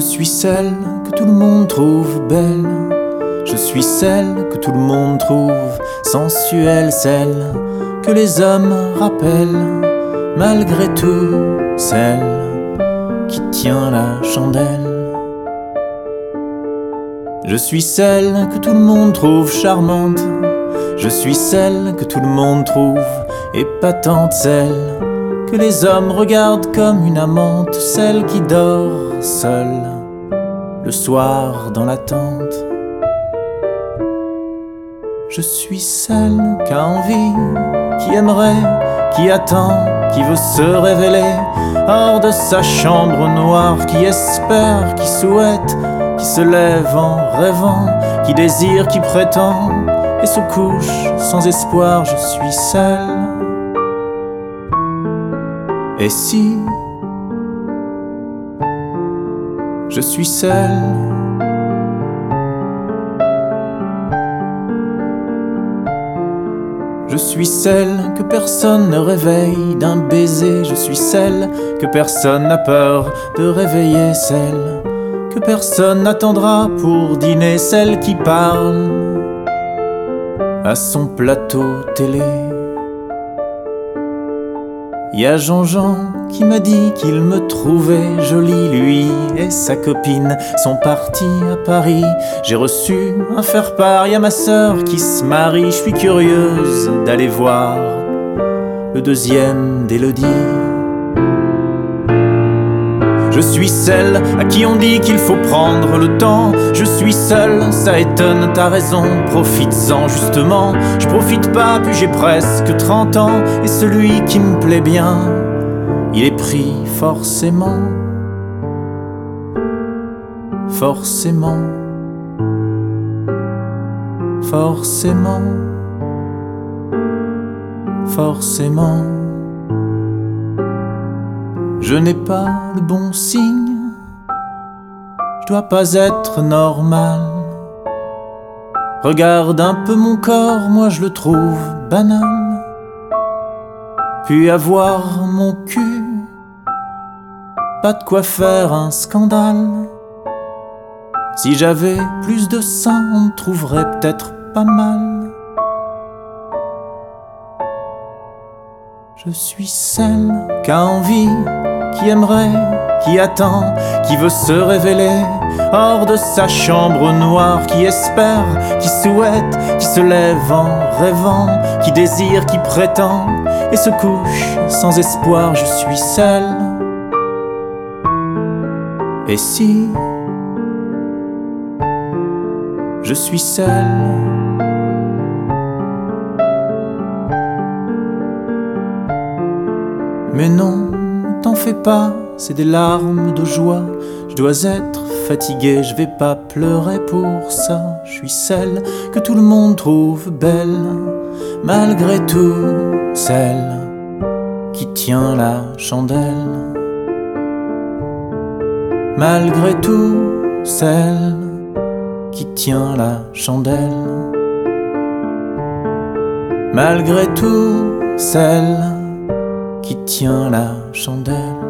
suis celle que tout le monde trouve belle. Je suis celle que tout le monde trouve sensuelle, celle que les hommes rappellent, malgré tout, celle qui tient la chandelle. Je suis celle que tout le monde trouve charmante. Je suis celle que tout le monde trouve épatante, celle que les hommes regardent comme une amante, celle qui dort seule le soir dans la tente. Je suis celle qui a envie, qui aimerait, qui attend, qui veut se révéler hors de sa chambre noire, qui espère, qui souhaite, qui se lève en rêvant, qui désire, qui prétend et se couche sans espoir. Je suis celle et si je suis seul Je suis celle que personne ne réveille d'un baiser, je suis celle que personne n'a peur de réveiller, celle que personne n'attendra pour dîner, celle qui parle à son plateau télé. Y a Jean-Jean qui m'a dit qu'il me trouvait jolie, lui et sa copine sont partis à Paris. J'ai reçu un faire-part, y a ma sœur qui se marie, je suis curieuse d'aller voir le deuxième d'Élodie. Je suis celle à qui on dit qu'il faut prendre le temps. Je suis seule, ça étonne, t'as raison, profites-en justement. Je profite pas, puis j'ai presque 30 ans. Et celui qui me plaît bien, il est pris forcément. Forcément. Forcément. Forcément. Je n'ai pas le bon signe, je dois pas être normal. Regarde un peu mon corps, moi je le trouve banal. Puis avoir mon cul, pas de quoi faire un scandale. Si j'avais plus de seins, on me trouverait peut-être pas mal. Je suis celle qui a envie qui aimerait, qui attend, qui veut se révéler hors de sa chambre noire, qui espère, qui souhaite, qui se lève en rêvant, qui désire, qui prétend et se couche sans espoir. Je suis seule. Et si je suis seule Mais non, t'en fais pas, c'est des larmes de joie. Je dois être fatigué, je vais pas pleurer pour ça. Je suis celle que tout le monde trouve belle, malgré tout, celle qui tient la chandelle. Malgré tout, celle qui tient la chandelle. Malgré tout, celle qui tient la chandelle.